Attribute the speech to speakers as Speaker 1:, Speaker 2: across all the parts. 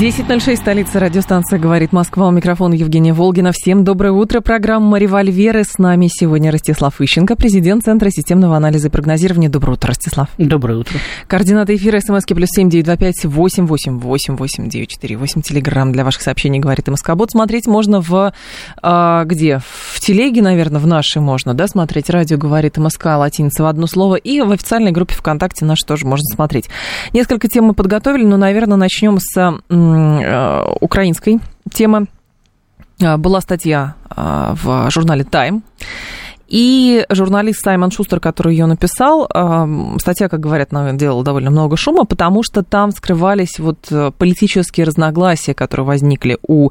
Speaker 1: 10.06, столица радиостанция «Говорит Москва». У микрофона Евгения Волгина. Всем доброе утро. Программа «Револьверы». С нами сегодня Ростислав Ищенко, президент Центра системного анализа и прогнозирования. Доброе утро, Ростислав.
Speaker 2: Доброе утро.
Speaker 1: Координаты эфира смски плюс семь девять два пять восемь восемь восемь восемь девять четыре восемь. Телеграмм для ваших сообщений «Говорит МСК-бот». Смотреть можно в... А, где? В телеге, наверное, в нашей можно, да, смотреть. Радио «Говорит МСК» латиница в одно слово. И в официальной группе ВКонтакте наш тоже можно смотреть. Несколько тем мы подготовили, но, наверное, начнем с украинской темы. Э, была статья э, в журнале Time. И журналист Саймон Шустер, который ее написал, статья, как говорят, делала довольно много шума, потому что там скрывались вот политические разногласия, которые возникли у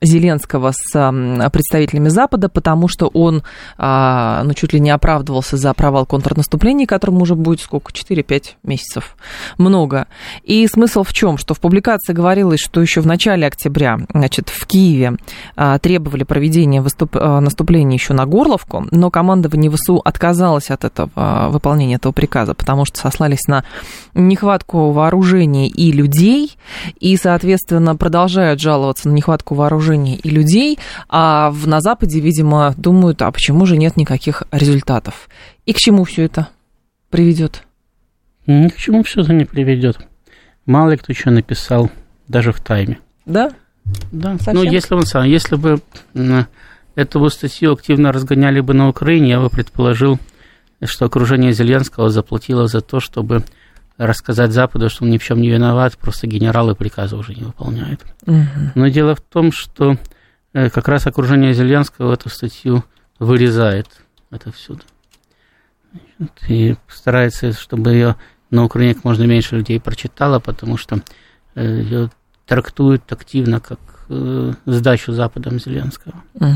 Speaker 1: Зеленского с представителями Запада, потому что он а, ну, чуть ли не оправдывался за провал контрнаступления, которому уже будет сколько? 4-5 месяцев. Много. И смысл в чем? Что в публикации говорилось, что еще в начале октября значит, в Киеве а, требовали проведения выступ... А, наступления еще на Горловку, но командование ВСУ отказалось от этого выполнения этого приказа, потому что сослались на нехватку вооружений и людей, и, соответственно, продолжают жаловаться на нехватку вооружений вооружений и людей, а на Западе, видимо, думают, а почему же нет никаких результатов? И к чему все это приведет?
Speaker 2: Ни к чему все это не приведет. Мало ли кто что написал, даже в тайме.
Speaker 1: Да?
Speaker 2: Да. Ну, Совсем? Ну, если он сам, если бы эту статью активно разгоняли бы на Украине, я бы предположил, что окружение Зеленского заплатило за то, чтобы рассказать Западу, что он ни в чем не виноват, просто генералы приказы уже не выполняют. Угу. Но дело в том, что э, как раз окружение Зеленского эту статью вырезает это всюду. И старается, чтобы ее на Украине как можно меньше людей прочитало, потому что э, ее трактуют активно как э, сдачу Западом Зеленского. Угу.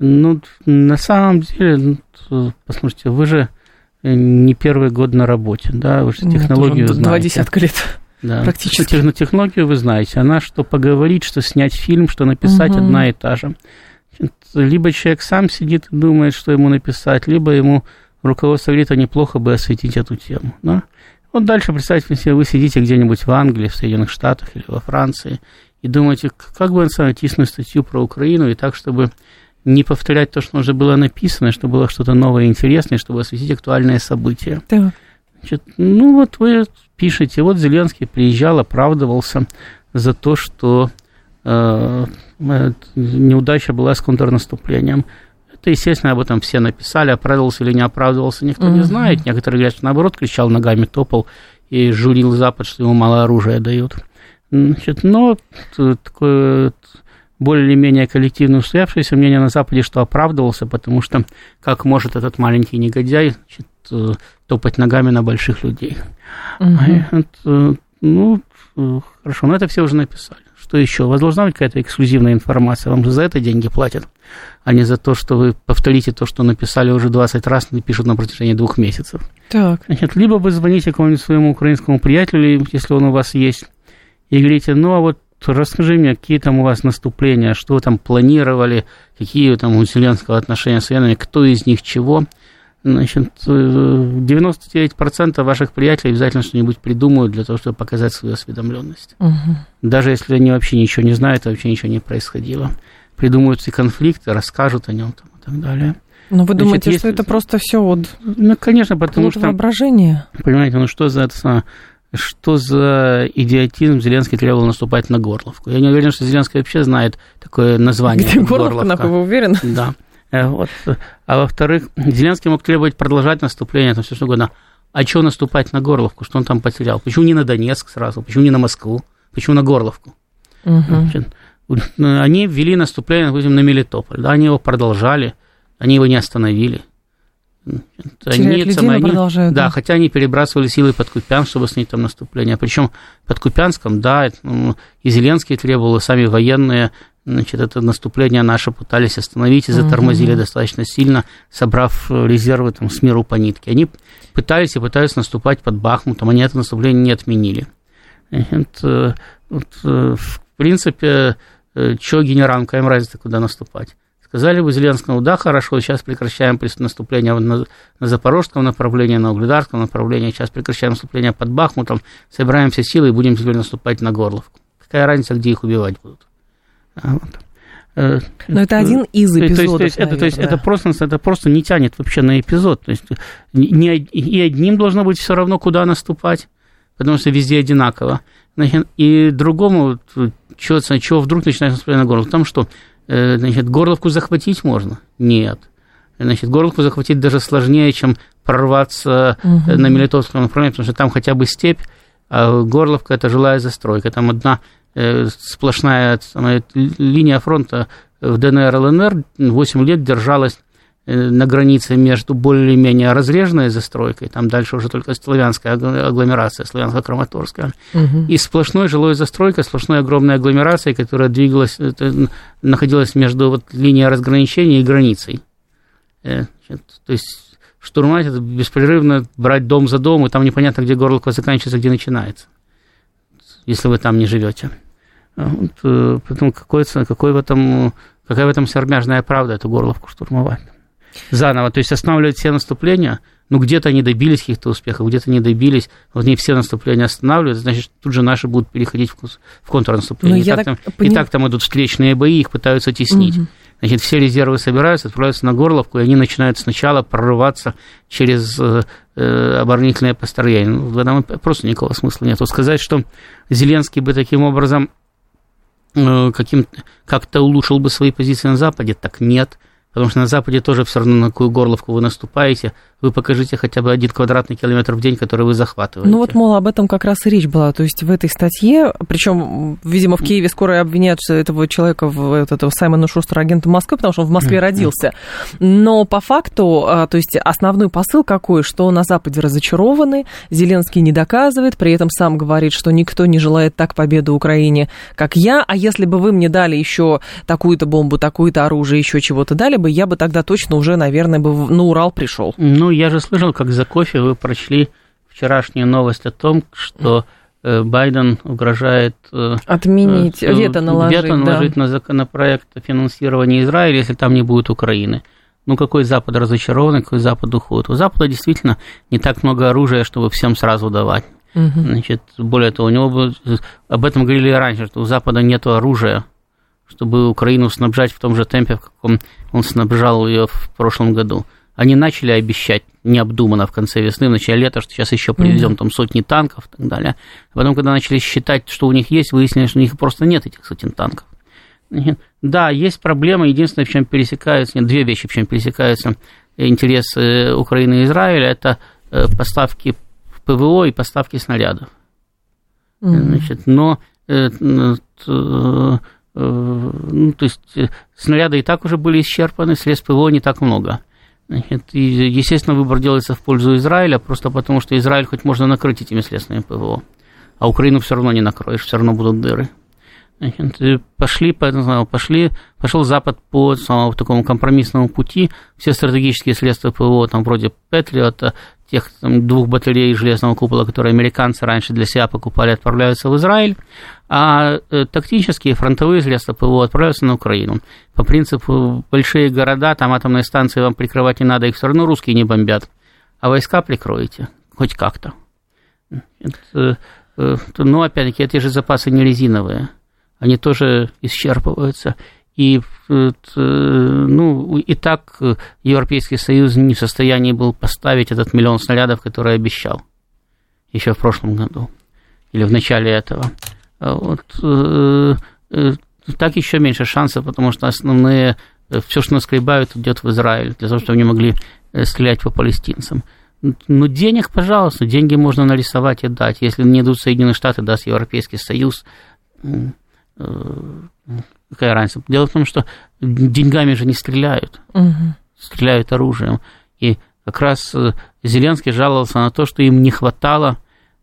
Speaker 2: Ну, на самом деле, ну, послушайте, вы же не первый год на работе, да, вы же технологию
Speaker 1: Нет,
Speaker 2: знаете.
Speaker 1: Два десятка лет.
Speaker 2: Да. Практически. Технологию вы знаете. Она что поговорить, что снять фильм, что написать угу. одна и та же. Либо человек сам сидит и думает, что ему написать, либо ему руководство говорит, а неплохо бы осветить эту тему. Да? Вот дальше представьте себе, вы сидите где-нибудь в Англии, в Соединенных Штатах или во Франции и думаете, как бы тиснуть статью про Украину и так, чтобы не повторять то, что уже было написано, чтобы было что-то новое и интересное, чтобы осветить актуальные события.
Speaker 1: Да.
Speaker 2: Значит, ну вот вы пишете, вот Зеленский приезжал, оправдывался за то, что э, неудача была с контрнаступлением. Это, естественно, об этом все написали, оправдывался или не оправдывался, никто mm-hmm. не знает. Некоторые говорят, что наоборот, кричал ногами, топал и журил Запад, что ему мало оружия дают. Значит, но такое более-менее коллективно устоявшееся мнение на Западе, что оправдывался, потому что как может этот маленький негодяй значит, э, топать ногами на больших людей. Угу. это, ну, хорошо, но это все уже написали. Что еще? У вас должна быть какая-то эксклюзивная информация, вам же за это деньги платят, а не за то, что вы повторите то, что написали уже 20 раз, и пишут на протяжении двух месяцев.
Speaker 1: Так.
Speaker 2: Значит, либо вы звоните какому-нибудь своему украинскому приятелю, если он у вас есть, и говорите, ну, а вот расскажи мне, какие там у вас наступления, что вы там планировали, какие там у Зеленского отношения с военными, кто из них чего. Значит, 99% ваших приятелей обязательно что-нибудь придумают для того, чтобы показать свою осведомленность. Угу. Даже если они вообще ничего не знают, вообще ничего не происходило. Придумают все конфликты, расскажут о нем там, и так далее.
Speaker 1: Но ну, вы Значит, думаете, есть... что это просто все вот
Speaker 2: ну, конечно, потому что
Speaker 1: воображение?
Speaker 2: Понимаете, ну что за это что за идиотизм Зеленский требовал наступать на Горловку. Я не уверен, что Зеленский вообще знает такое название.
Speaker 1: Где Горловка, нахуй, вы уверены?
Speaker 2: Да. Э, вот. А во-вторых, Зеленский мог требовать продолжать наступление, там все что угодно. А что наступать на Горловку? Что он там потерял? Почему не на Донецк сразу? Почему не на Москву? Почему на Горловку? Угу. Они ввели наступление, допустим, на Мелитополь. Да, они его продолжали, они его не остановили.
Speaker 1: Они, людей они.
Speaker 2: Да, да, хотя они перебрасывали силы под Купян, чтобы снять там наступление. Причем под Купянском, да, ну, и Зеленский требовал, и сами военные Значит, это наступление наше пытались остановить и затормозили mm-hmm. достаточно сильно, собрав резервы там, с миру по нитке. Они пытались и пытаются наступать под Бахмутом, они это наступление не отменили. Это, вот, в принципе, что генералам, какая им разница, куда наступать? Сказали бы Зеленскому, да, хорошо, сейчас прекращаем наступление на, на запорожском направлении, на угледарском направлении, сейчас прекращаем наступление под Бахмутом, собираем все силы и будем теперь наступать на Горловку. Какая разница, где их убивать будут?
Speaker 1: А, вот. Э, Но это один из эпизодов.
Speaker 2: То есть, то есть, это, то есть это, просто, это просто не тянет вообще на эпизод. То есть не, и одним должно быть все равно, куда наступать, потому что везде одинаково. И другому, чего, чего вдруг начинает наступлять на горло? Потому что значит, горловку захватить можно? Нет. Значит, горловку захватить даже сложнее, чем прорваться угу. на Мелитовском направлении, потому что там хотя бы степь, а горловка – это жилая застройка. Там одна э, сплошная линия фронта в ДНР, ЛНР 8 лет держалась Э, на границе между более-менее разреженной застройкой, там дальше уже только славянская агломерация, славянско-краматорская, угу. и сплошной жилой застройкой, сплошной огромной агломерацией, которая двигалась, находилась между вот линией разграничения и границей. Э, то есть штурмать это беспрерывно брать дом за дом, и там непонятно, где горловка заканчивается, где начинается, если вы там не живете. А вот, э, поэтому какой, какой в этом, какая в этом сермяжная правда эту горловку штурмовать? Заново, то есть останавливать все наступления, ну, где-то они добились каких-то успехов, где-то не добились, вот не все наступления останавливают, значит, тут же наши будут переходить в, контрнаступление. Ну, и, так, так там, поним... и так там идут встречные бои, их пытаются теснить. Угу. Значит, все резервы собираются, отправляются на Горловку, и они начинают сначала прорываться через э, э оборонительные построения. Ну, в этом просто никакого смысла нет. Сказать, что Зеленский бы таким образом э, каким, как-то улучшил бы свои позиции на Западе, так нет – Потому что на Западе тоже все равно на какую горловку вы наступаете, вы покажите хотя бы один квадратный километр в день, который вы захватываете.
Speaker 1: Ну вот, мол, об этом как раз и речь была. То есть в этой статье, причем, видимо, в Киеве скоро обвиняют этого человека, вот этого Саймона Шустера, агента Москвы, потому что он в Москве родился. Но по факту, а, то есть основной посыл какой, что на Западе разочарованы, Зеленский не доказывает, при этом сам говорит, что никто не желает так победы Украине, как я, а если бы вы мне дали еще такую-то бомбу, такое-то оружие, еще чего-то дали бы, я бы тогда точно уже, наверное, бы на Урал пришел.
Speaker 2: Ну, я же слышал, как за кофе вы прочли вчерашнюю новость о том, что э, Байден угрожает
Speaker 1: э, отменить, э, вето наложить,
Speaker 2: вето наложить да. на законопроект о финансировании Израиля, если там не будет Украины. Ну, какой Запад разочарованный, какой Запад уходит. У Запада действительно не так много оружия, чтобы всем сразу давать. Угу. Значит, более того, у него об этом говорили раньше, что у Запада нет оружия, чтобы Украину снабжать в том же темпе, в каком он снабжал ее в прошлом году. Они начали обещать необдуманно в конце весны, в начале лета, что сейчас еще привезем mm-hmm. там сотни танков и так далее. А потом, когда начали считать, что у них есть, выяснилось, что у них просто нет этих сотен танков. Да, есть проблема. Единственное, в чем пересекаются, нет, две вещи, в чем пересекаются интересы Украины и Израиля, это э, поставки ПВО и поставки снарядов. Mm-hmm. Значит, но э, э, ну, то есть снаряды и так уже были исчерпаны, средств ПВО не так много. Значит, и, естественно, выбор делается в пользу Израиля, просто потому что Израиль хоть можно накрыть этими средствами ПВО, а Украину все равно не накроешь, все равно будут дыры. Пошли, пошли, пошел Запад по самому, такому компромиссному пути. Все стратегические средства ПВО, там вроде Патриота, тех там, двух батарей железного купола, которые американцы раньше для себя покупали, отправляются в Израиль, а э, тактические фронтовые средства ПВО отправляются на Украину. По принципу, большие города, там атомные станции вам прикрывать не надо, их все равно русские не бомбят, а войска прикроете, хоть как-то. Это, э, но, опять-таки, эти же запасы не резиновые, они тоже исчерпываются. И, э, ну, и так Европейский Союз не в состоянии был поставить этот миллион снарядов, который обещал еще в прошлом году или в начале этого. А вот, э, э, так еще меньше шансов, потому что основные, все, что наскребают, идет в Израиль, для того, чтобы они могли стрелять по палестинцам. Ну, денег, пожалуйста, деньги можно нарисовать и дать. Если не идут Соединенные Штаты, даст Европейский Союз, Какая разница? Дело в том, что деньгами же не стреляют, угу. стреляют оружием. И как раз э, Зеленский жаловался на то, что им не хватало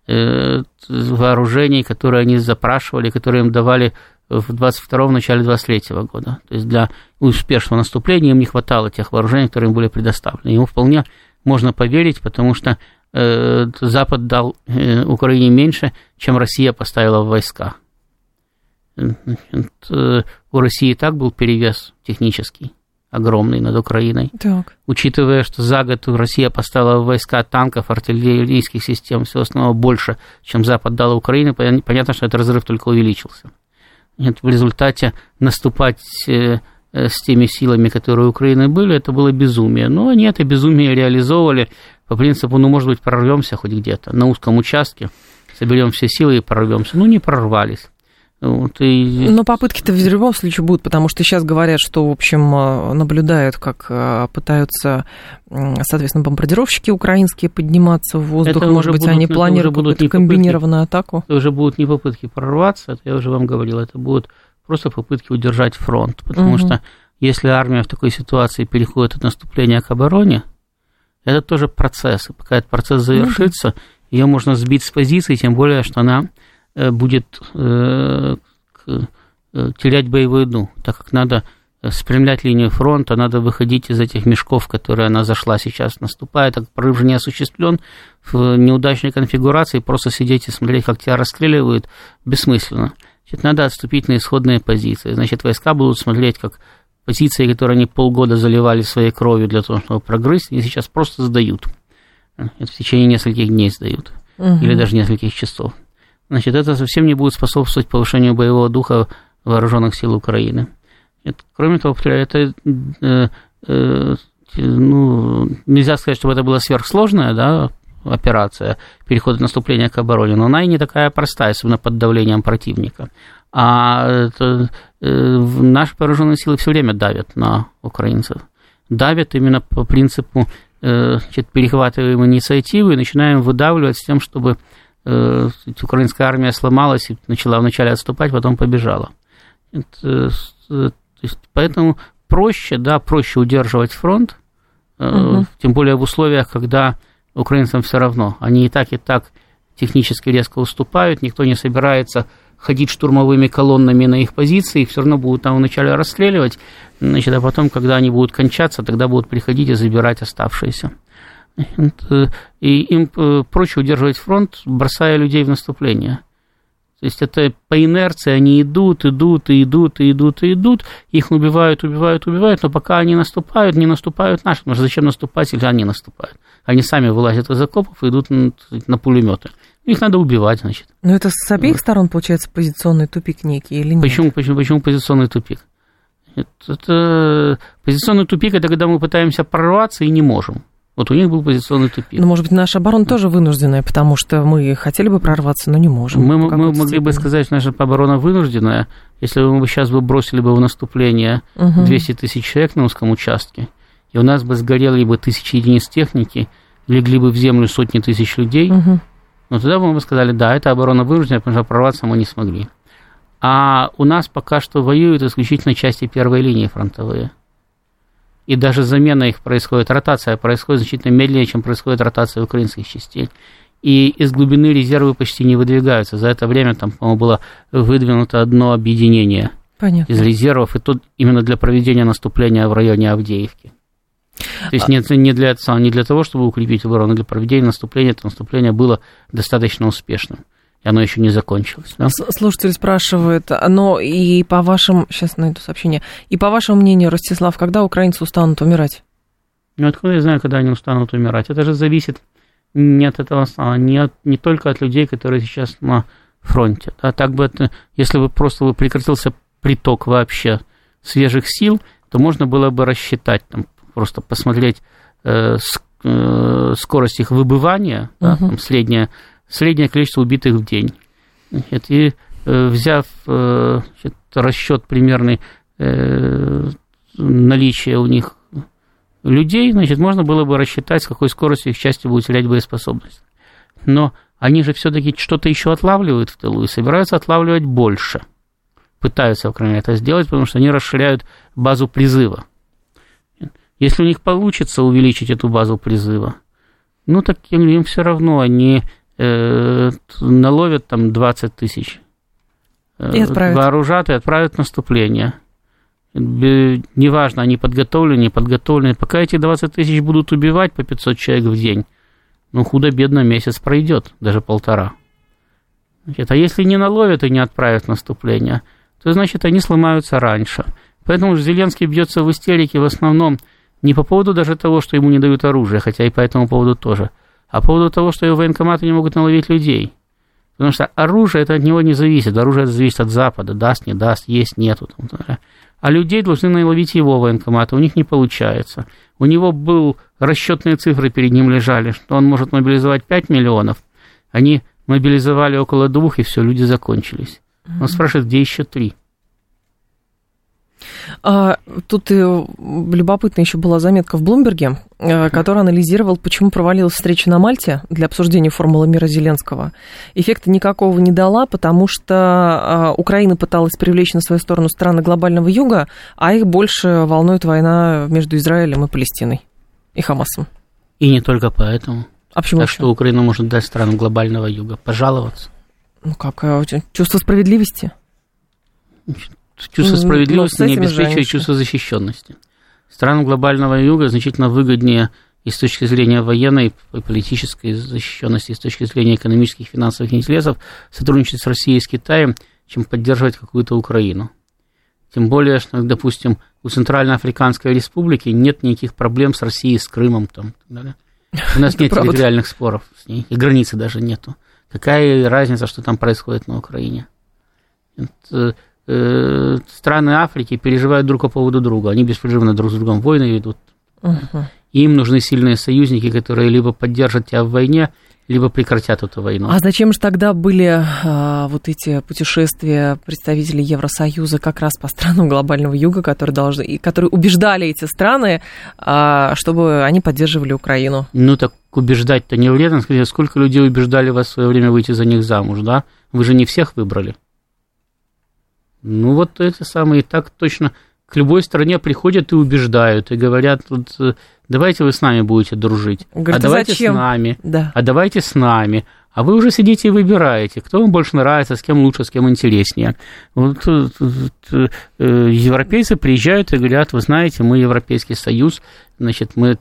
Speaker 2: э, вооружений, которые они запрашивали, которые им давали в 22-м, начале 23 года. То есть для успешного наступления им не хватало тех вооружений, которые им были предоставлены. Ему вполне можно поверить, потому что э, Запад дал э, Украине меньше, чем Россия поставила в войска. Значит, э, у России и так был перевес технический огромный над Украиной. Так. Учитывая, что за год Россия поставила войска танков, артиллерийских систем, все основного больше, чем Запад дал Украине, понятно, что этот разрыв только увеличился. Нет, в результате наступать э, э, с теми силами, которые у Украины были, это было безумие. Но они это безумие реализовывали по принципу, ну, может быть, прорвемся хоть где-то на узком участке, соберем все силы и прорвемся. Ну, не прорвались.
Speaker 1: Вот, и... Но попытки-то в любом случае будут, потому что сейчас говорят, что, в общем, э, наблюдают, как э, пытаются, соответственно, бомбардировщики украинские подниматься в воздух. Это Может быть, будут, они планируют будут комбинированную попытки, атаку?
Speaker 2: Это уже будут не попытки прорваться, это я уже вам говорил, это будут просто попытки удержать фронт. Потому угу. что если армия в такой ситуации переходит от наступления к обороне, это тоже процесс. И пока этот процесс завершится, угу. ее можно сбить с позиции, тем более, что она будет э, э, терять боевую дух, так как надо спрямлять линию фронта, надо выходить из этих мешков, в которые она зашла сейчас, наступает, так прорыв же не осуществлен в неудачной конфигурации, просто сидеть и смотреть, как тебя расстреливают, бессмысленно. Значит, надо отступить на исходные позиции. Значит, войска будут смотреть, как позиции, которые они полгода заливали своей кровью для того, чтобы прогрызть, они сейчас просто сдают. Это в течение нескольких дней сдают. Угу. Или даже нескольких часов значит, это совсем не будет способствовать повышению боевого духа вооруженных сил Украины. Это, кроме того, это э, э, ну, нельзя сказать, чтобы это была сверхсложная да, операция перехода наступления к обороне, но она и не такая простая, особенно под давлением противника. А это, э, наши вооруженные силы все время давят на украинцев. Давят именно по принципу э, значит, перехватываем инициативы и начинаем выдавливать с тем, чтобы э, украинская армия сломалась и начала вначале отступать, потом побежала. Это, э, есть, поэтому проще, да, проще удерживать фронт, э, угу. тем более в условиях, когда украинцам все равно. Они и так, и так технически резко уступают, никто не собирается ходить штурмовыми колоннами на их позиции, их все равно будут там вначале расстреливать, значит, а потом, когда они будут кончаться, тогда будут приходить и забирать оставшиеся. И им э, проще удерживать фронт, бросая людей в наступление. То есть это по инерции они идут, идут, и идут, и идут, и идут, их убивают, убивают, убивают, но пока они наступают, не наступают наши. Потому что зачем наступать, если они наступают? Они сами вылазят из окопов и идут на, на пулеметы. Их надо убивать, значит.
Speaker 1: Но это с обеих вот. сторон получается позиционный тупик некий или нет?
Speaker 2: Почему, почему, почему позиционный тупик? Это, это позиционный тупик это когда мы пытаемся прорваться и не можем. Вот у них был позиционный тупик.
Speaker 1: Ну, может быть, наша оборона тоже вынужденная, потому что мы хотели бы прорваться, но не можем.
Speaker 2: Мы, мы могли степени. бы сказать, что наша оборона вынужденная, если мы бы сейчас бы бросили бы в наступление угу. 200 тысяч человек на узком участке, и у нас бы сгорели бы тысячи единиц техники, легли бы в землю сотни тысяч людей, угу. но тогда бы мы сказали, да, это оборона вынужденная, потому что прорваться мы не смогли. А у нас пока что воюют исключительно части первой линии фронтовые и даже замена их происходит, ротация происходит значительно медленнее, чем происходит ротация украинских частей. И из глубины резервы почти не выдвигаются. За это время там, по-моему, было выдвинуто одно объединение Понятно. из резервов, и тут именно для проведения наступления в районе Авдеевки. То есть а... не, не, для, не для того, чтобы укрепить оборону, для проведения наступления, это наступление было достаточно успешным оно еще не закончилось. Да?
Speaker 1: Слушатель спрашивает, но и по вашим, сейчас найду сообщение, и по вашему мнению, Ростислав, когда украинцы устанут умирать?
Speaker 2: Ну, откуда я знаю, когда они устанут умирать? Это же зависит не от этого, не, от, не только от людей, которые сейчас на фронте. Да? Так бы это, если бы просто бы прекратился приток вообще свежих сил, то можно было бы рассчитать, там, просто посмотреть э, с, э, скорость их выбывания, да, там, средняя среднее количество убитых в день. И э, взяв э, значит, расчет примерный э, наличия у них людей, значит, можно было бы рассчитать, с какой скоростью их части будут терять боеспособность. Но они же все-таки что-то еще отлавливают в тылу и собираются отлавливать больше. Пытаются, по крайней мере, это сделать, потому что они расширяют базу призыва. Если у них получится увеличить эту базу призыва, ну так им, им все равно, они наловят там 20 тысяч и вооружат и отправят наступление. Неважно, они подготовлены, не подготовлены. Пока эти 20 тысяч будут убивать по 500 человек в день, ну, худо-бедно месяц пройдет, даже полтора. Значит, а если не наловят и не отправят наступление, то, значит, они сломаются раньше. Поэтому Зеленский бьется в истерике в основном не по поводу даже того, что ему не дают оружие, хотя и по этому поводу тоже, а по поводу того, что его военкоматы не могут наловить людей. Потому что оружие это от него не зависит, оружие это зависит от Запада, даст, не даст, есть, нету. А людей должны наловить его военкоматы, у них не получается. У него был расчетные цифры перед ним лежали, что он может мобилизовать 5 миллионов. Они мобилизовали около двух, и все, люди закончились. Он спрашивает, где еще три?
Speaker 1: А, тут и любопытно еще была заметка в Блумберге, э, который анализировал, почему провалилась встреча на Мальте для обсуждения формулы мира Зеленского. Эффекта никакого не дала, потому что а, Украина пыталась привлечь на свою сторону страны глобального юга, а их больше волнует война между Израилем и Палестиной и Хамасом.
Speaker 2: И не только поэтому.
Speaker 1: А почему?
Speaker 2: Так что Украина может дать странам глобального юга пожаловаться.
Speaker 1: Ну как, э, чувство справедливости?
Speaker 2: Чувство ну, справедливости не обеспечивает чувство защищенности. Странам глобального юга значительно выгоднее и с точки зрения военной и политической защищенности, и с точки зрения экономических и финансовых интересов сотрудничать с Россией и с Китаем, чем поддерживать какую-то Украину. Тем более, что, допустим, у Центральноафриканской Республики нет никаких проблем с Россией, с Крымом. Там, далее. У нас нет территориальных споров с ней, и границы даже нету. Какая разница, что там происходит на Украине? Это, э, страны Африки переживают друг по поводу друга. Они беспрерывно друг с другом войны ведут. Uh-huh. Им нужны сильные союзники, которые либо поддержат тебя в войне, либо прекратят эту войну.
Speaker 1: А зачем же тогда были а, вот эти путешествия представителей Евросоюза как раз по странам глобального юга, которые, должны, и которые убеждали эти страны, а, чтобы они поддерживали Украину?
Speaker 2: Ну так убеждать-то не вредно. Скажите, сколько людей убеждали вас в свое время выйти за них замуж, да? Вы же не всех выбрали. Ну вот эти самые, так точно к любой стране приходят и убеждают, и говорят, вот, э, давайте вы с нами будете дружить,
Speaker 1: Говорит,
Speaker 2: а давайте
Speaker 1: зачем?
Speaker 2: с нами,
Speaker 1: да.
Speaker 2: а давайте с нами. А вы уже сидите и выбираете, кто вам больше нравится, с кем лучше, с кем интереснее. Вот, э, европейцы приезжают и говорят, вы знаете, мы Европейский Союз, значит, мы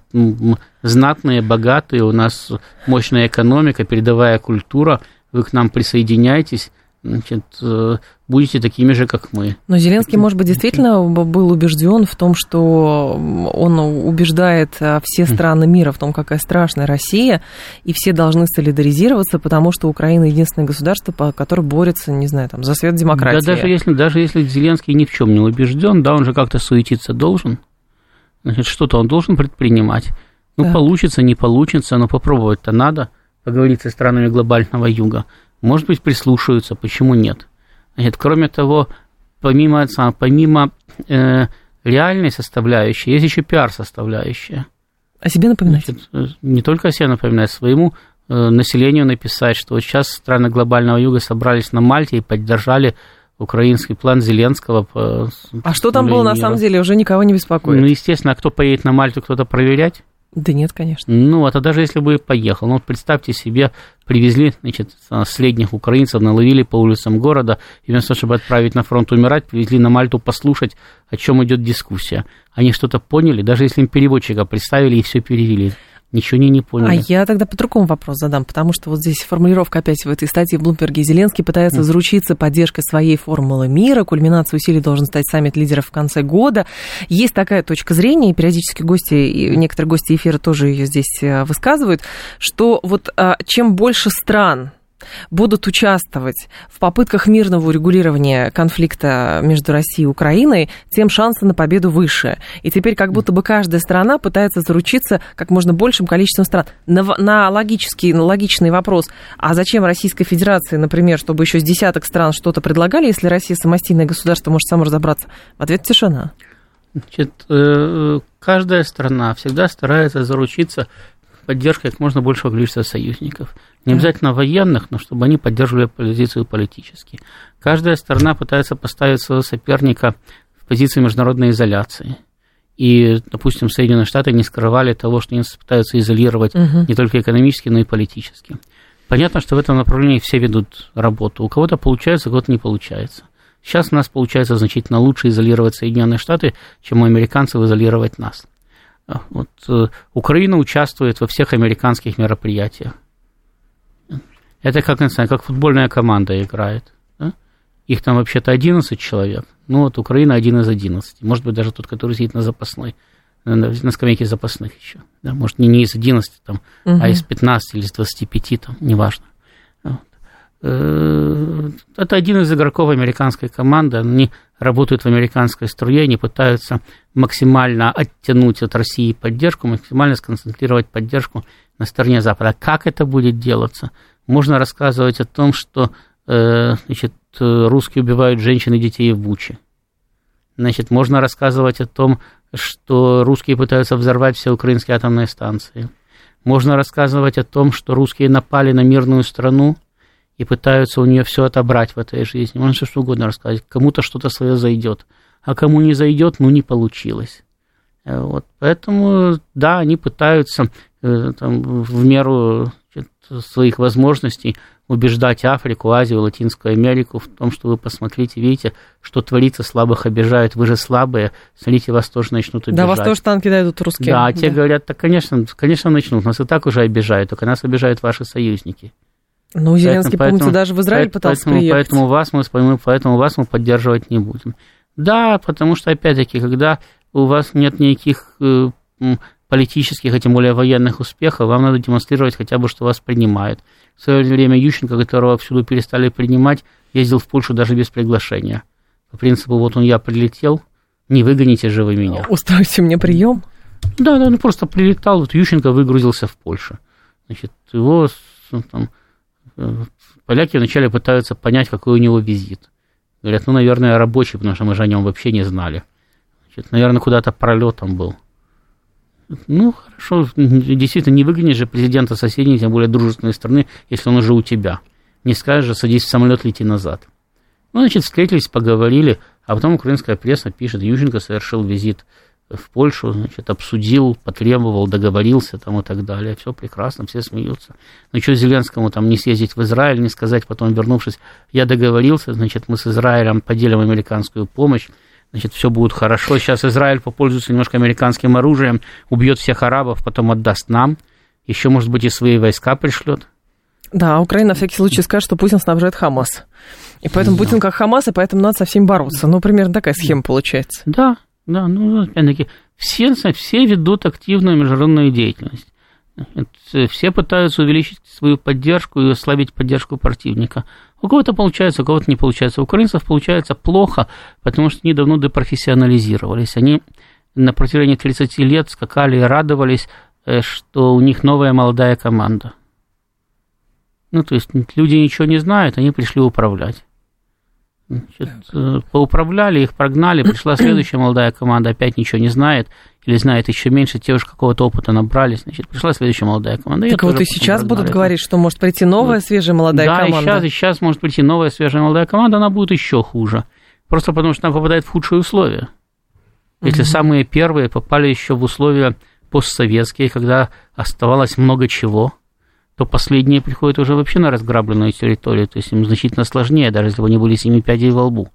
Speaker 2: знатные, богатые, у нас мощная экономика, передовая культура, вы к нам присоединяйтесь, значит, э, будете такими же, как мы.
Speaker 1: Но Зеленский, может быть, действительно был убежден в том, что он убеждает э, все страны мира в том, какая страшная Россия, и все должны солидаризироваться, потому что Украина единственное государство, которое борется, не знаю, там, за свет демократии.
Speaker 2: Да, даже если, даже если Зеленский ни в чем не убежден, да, он же как-то суетиться должен, значит, что-то он должен предпринимать. Ну, да. получится, не получится, но попробовать-то надо, поговорить со странами глобального юга. Может быть, прислушаются, почему нет? Значит, кроме того, помимо, помимо э, реальной составляющей, есть еще пиар-составляющая.
Speaker 1: О себе напоминать?
Speaker 2: Значит, э, не только о себе напоминать, своему э, населению написать, что вот сейчас страны глобального юга собрались на Мальте и поддержали украинский план Зеленского. По
Speaker 1: а что там было мира. на самом деле, уже никого не беспокоит?
Speaker 2: Ну, естественно, а кто поедет на Мальту, кто-то проверять?
Speaker 1: Да нет, конечно.
Speaker 2: Ну, а то даже если бы поехал, ну, вот представьте себе, привезли, значит, следних украинцев, наловили по улицам города, и вместо того, чтобы отправить на фронт умирать, привезли на Мальту послушать, о чем идет дискуссия. Они что-то поняли, даже если им переводчика представили и все перевели. Ничего не, не поняли.
Speaker 1: А я тогда по-другому вопрос задам, потому что вот здесь формулировка опять в этой статье в Блумберге. Зеленский пытается заручиться поддержкой своей формулы мира, кульминацией усилий должен стать саммит лидеров в конце года. Есть такая точка зрения, и периодически гости, и некоторые гости эфира тоже ее здесь э, высказывают, что вот а, чем больше стран будут участвовать в попытках мирного урегулирования конфликта между Россией и Украиной, тем шансы на победу выше. И теперь как будто бы каждая страна пытается заручиться как можно большим количеством стран. На, на, логический, на логичный вопрос, а зачем Российской Федерации, например, чтобы еще с десяток стран что-то предлагали, если Россия самостийное государство может само разобраться? В ответ тишина.
Speaker 2: Значит, э, каждая страна всегда старается заручиться поддержкой как можно большего количества союзников. Не обязательно военных, но чтобы они поддерживали позицию политически. Каждая сторона пытается поставить своего соперника в позицию международной изоляции. И, допустим, Соединенные Штаты не скрывали того, что они пытаются изолировать угу. не только экономически, но и политически. Понятно, что в этом направлении все ведут работу. У кого-то получается, у кого-то не получается. Сейчас у нас получается значительно лучше изолировать Соединенные Штаты, чем у американцев изолировать нас. Вот, э, Украина участвует во всех американских мероприятиях. Это как, не знаю, как футбольная команда играет. Да? Их там вообще-то 11 человек. Ну вот Украина один из 11. Может быть, даже тот, который сидит на запасной, на, на скамейке запасных еще. Да? Может, не, не из 11, там, угу. а из 15 или из 25, там, неважно. Э, это один из игроков американской команды. Они работают в американской струе, они пытаются максимально оттянуть от России поддержку, максимально сконцентрировать поддержку на стороне Запада. Как это будет делаться? Можно рассказывать о том, что э, значит, русские убивают женщин и детей в Буче. Значит, можно рассказывать о том, что русские пытаются взорвать все украинские атомные станции. Можно рассказывать о том, что русские напали на мирную страну и пытаются у нее все отобрать в этой жизни. Можно что угодно рассказать. Кому-то что-то свое зайдет, а кому не зайдет, ну не получилось. Э, вот. Поэтому, да, они пытаются э, там, в меру своих возможностей убеждать Африку, Азию, Латинскую Америку в том, что вы посмотрите, видите, что творится, слабых обижают, вы же слабые, смотрите, вас тоже начнут обижать.
Speaker 1: Да, вас тоже танки дают русские.
Speaker 2: Да, а те да. говорят, так, конечно, конечно, начнут, нас и так уже обижают, только нас обижают ваши союзники.
Speaker 1: Ну, Зеленский, поэтому, помните, даже в Израиль пытался
Speaker 2: поэтому,
Speaker 1: приехать.
Speaker 2: Поэтому вас, мы, поэтому вас мы поддерживать не будем. Да, потому что, опять-таки, когда у вас нет никаких э, политических, а тем более военных успехов, вам надо демонстрировать хотя бы, что вас принимают. В свое время Ющенко, которого всюду перестали принимать, ездил в Польшу даже без приглашения. По принципу, вот он я прилетел, не выгоните же вы меня.
Speaker 1: Устроите мне прием?
Speaker 2: Да, да, он просто прилетал, вот Ющенко выгрузился в Польшу. Значит, его ну, там, поляки вначале пытаются понять, какой у него визит. Говорят, ну, наверное, рабочий, потому что мы же о нем вообще не знали. Значит, наверное, куда-то пролетом был. Ну, хорошо, действительно, не выгонишь же президента соседней, тем более дружественной страны, если он уже у тебя. Не скажешь же, садись в самолет, лети назад. Ну, значит, встретились, поговорили, а потом украинская пресса пишет, Ющенко совершил визит в Польшу, значит, обсудил, потребовал, договорился там и так далее. Все прекрасно, все смеются. Ну, что Зеленскому там не съездить в Израиль, не сказать потом, вернувшись, я договорился, значит, мы с Израилем поделим американскую помощь, значит, все будет хорошо. Сейчас Израиль попользуется немножко американским оружием, убьет всех арабов, потом отдаст нам. Еще, может быть, и свои войска пришлет.
Speaker 1: Да, Украина на всякий случай скажет, что Путин снабжает Хамас. И поэтому да. Путин как Хамас, и поэтому надо со всеми бороться. Ну, примерно такая схема получается.
Speaker 2: Да, да, ну, опять-таки, все, все ведут активную международную деятельность. Все пытаются увеличить свою поддержку и ослабить поддержку противника. У кого-то получается, у кого-то не получается. У украинцев получается плохо, потому что они давно депрофессионализировались. Они на протяжении 30 лет скакали и радовались, э, что у них новая молодая команда. Ну, то есть люди ничего не знают, они пришли управлять. Значит, э, поуправляли, их прогнали, пришла следующая молодая команда, опять ничего не знает, или знает еще меньше, те уже какого-то опыта набрались, значит, пришла следующая молодая команда.
Speaker 1: Так вот и сейчас прогнали. будут говорить, что может прийти новая, вот. свежая молодая
Speaker 2: да,
Speaker 1: команда.
Speaker 2: Да, и сейчас, и сейчас может прийти новая, свежая молодая команда, она будет еще хуже. Просто потому что она попадает в худшие условия. Если угу. самые первые попали еще в условия постсоветские, когда оставалось много чего – то последние приходят уже вообще на разграбленную территорию, то есть им значительно сложнее, даже если бы они были семи пядей во лбу.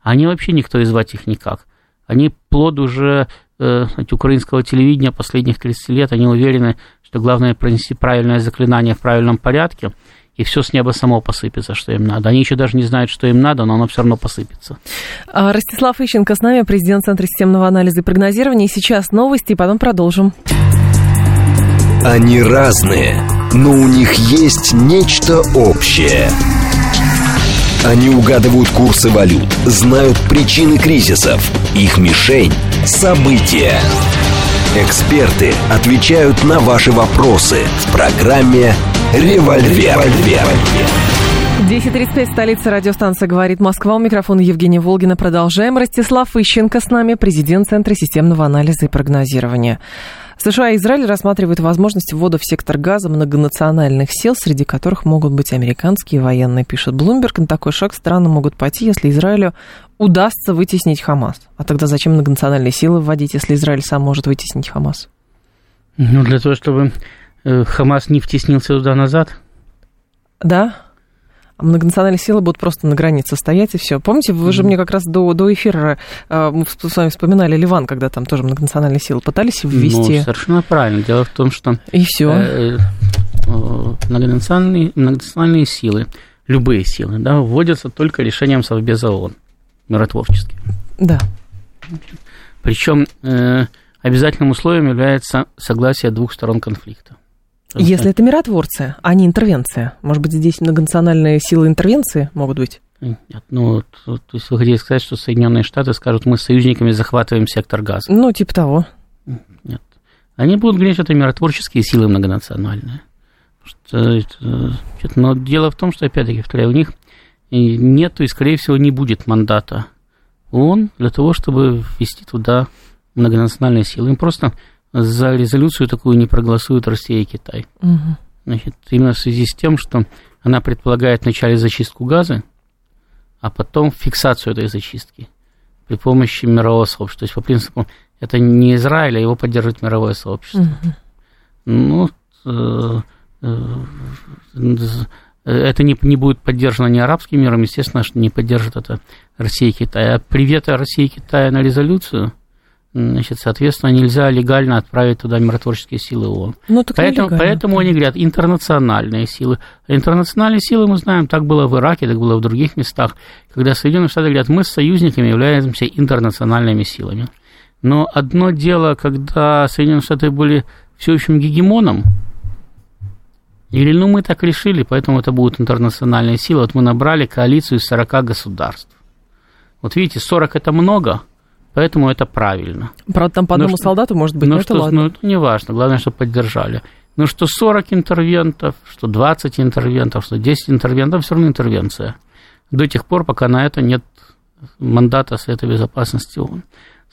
Speaker 2: Они вообще никто и звать их никак. Они плод уже э, украинского телевидения последних 30 лет, они уверены, что главное пронести правильное заклинание в правильном порядке, и все с неба само посыпется, что им надо. Они еще даже не знают, что им надо, но оно все равно посыпется.
Speaker 1: А, Ростислав Ищенко с нами, президент Центра системного анализа и прогнозирования. Сейчас новости, и потом продолжим.
Speaker 3: Они разные, но у них есть нечто общее. Они угадывают курсы валют, знают причины кризисов, их мишень – события. Эксперты отвечают на ваши вопросы в программе «Револьвер».
Speaker 1: 10.35, столица радиостанция «Говорит Москва». У микрофона Евгения Волгина. Продолжаем. Ростислав Ищенко с нами, президент Центра системного анализа и прогнозирования. США и Израиль рассматривают возможность ввода в сектор газа многонациональных сил, среди которых могут быть американские военные, пишет Блумберг. На такой шаг страны могут пойти, если Израилю удастся вытеснить Хамас. А тогда зачем многонациональные силы вводить, если Израиль сам может вытеснить Хамас?
Speaker 2: Ну, для того, чтобы э, Хамас не втеснился туда назад.
Speaker 1: Да? Многонациональные силы будут просто на границе стоять и все. Помните, вы же мне как раз до, до эфира э, мы с вами вспоминали Ливан, когда там тоже многонациональные силы пытались ввести.
Speaker 2: Ну, совершенно правильно. Дело в том, что
Speaker 1: и все.
Speaker 2: Э, э, многонациональные, многонациональные силы, любые силы, да, вводятся только решением Совбеза ООН, миротворческим.
Speaker 1: Да.
Speaker 2: Причем э, обязательным условием является согласие двух сторон конфликта.
Speaker 1: Если это миротворцы, а не интервенция. Может быть, здесь многонациональные силы интервенции могут быть?
Speaker 2: Нет, ну, то, то есть вы хотите сказать, что Соединенные Штаты скажут, мы с союзниками захватываем сектор газа?
Speaker 1: Ну, типа того.
Speaker 2: Нет. Они будут говорить, что это миротворческие силы многонациональные. Что, но дело в том, что, опять-таки, повторяю, у них нет и, скорее всего, не будет мандата ООН для того, чтобы ввести туда многонациональные силы. Им просто за резолюцию такую не проголосуют Россия и Китай. Угу. Значит, именно в связи с тем, что она предполагает вначале зачистку газа, а потом фиксацию этой зачистки при помощи мирового сообщества. То есть, по принципу, это не Израиль, а его поддерживает мировое сообщество. Угу. Ну, э, э, это не, не будет поддержано ни арабским миром, естественно, что не поддержит это Россия и Китай. А привет России и Китая на резолюцию – значит, соответственно, нельзя легально отправить туда миротворческие силы ООН. Ну, поэтому, поэтому они говорят интернациональные силы. Интернациональные силы, мы знаем, так было в Ираке, так было в других местах, когда Соединенные Штаты говорят, мы с союзниками являемся интернациональными силами. Но одно дело, когда Соединенные Штаты были всеобщим гегемоном, или ну мы так решили, поэтому это будут интернациональные силы. Вот мы набрали коалицию из 40 государств. Вот видите, 40 это много – Поэтому это правильно.
Speaker 1: Правда, там по одному ну, солдату может быть,
Speaker 2: ну,
Speaker 1: но
Speaker 2: что,
Speaker 1: это ладно.
Speaker 2: Ну, это не важно, главное, чтобы поддержали. Ну, что 40 интервентов, что 20 интервентов, что 10 интервентов, все равно интервенция. До тех пор, пока на это нет мандата Совета Безопасности ООН.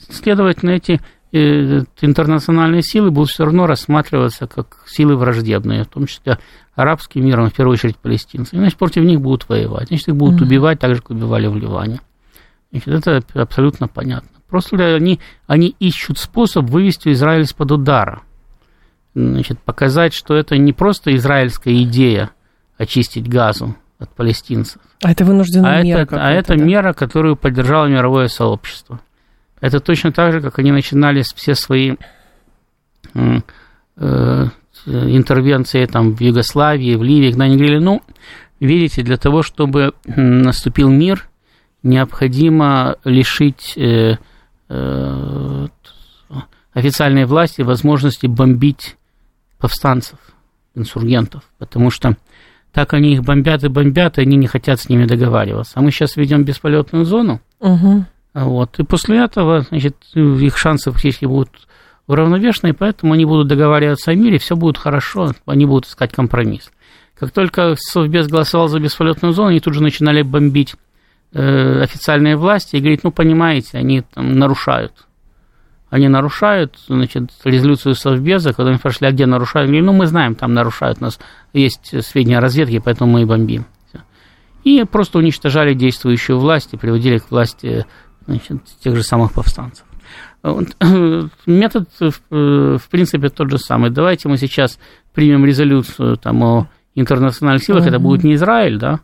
Speaker 2: Следовательно, эти э, интернациональные силы будут все равно рассматриваться как силы враждебные, в том числе арабским миром, в первую очередь палестинцы. Значит, против них будут воевать. Значит, их будут mm-hmm. убивать так же, как убивали в Ливане. Значит, это абсолютно понятно. Просто они, они ищут способ вывести Израиль из-под удара. Значит, показать, что это не просто израильская идея очистить газу от палестинцев.
Speaker 1: А это вынужденная
Speaker 2: а
Speaker 1: мера.
Speaker 2: Это, а это да? мера, которую поддержало мировое сообщество. Это точно так же, как они начинали все свои э, э, интервенции там, в Югославии, в Ливии, когда они говорили, ну, видите, для того, чтобы наступил мир, необходимо лишить э, Э, официальные власти возможности бомбить повстанцев, инсургентов, потому что так они их бомбят и бомбят, и они не хотят с ними договариваться. А мы сейчас ведем бесполетную зону, угу. вот, и после этого, значит, их шансы фактически будут уравновешены, и поэтому они будут договариваться о мире, все будет хорошо, они будут искать компромисс. Как только Совбез голосовал за бесполетную зону, они тут же начинали бомбить официальные власти и говорит, ну, понимаете, они там нарушают. Они нарушают, значит, резолюцию Совбеза, когда они пошли, а где нарушают? Говорили, ну, мы знаем, там нарушают, у нас есть сведения о разведке, поэтому мы и бомбим. И просто уничтожали действующую власть и приводили к власти значит, тех же самых повстанцев. Метод, в принципе, тот же самый. Давайте мы сейчас примем резолюцию там, о интернациональных силах, это будет не Израиль, да,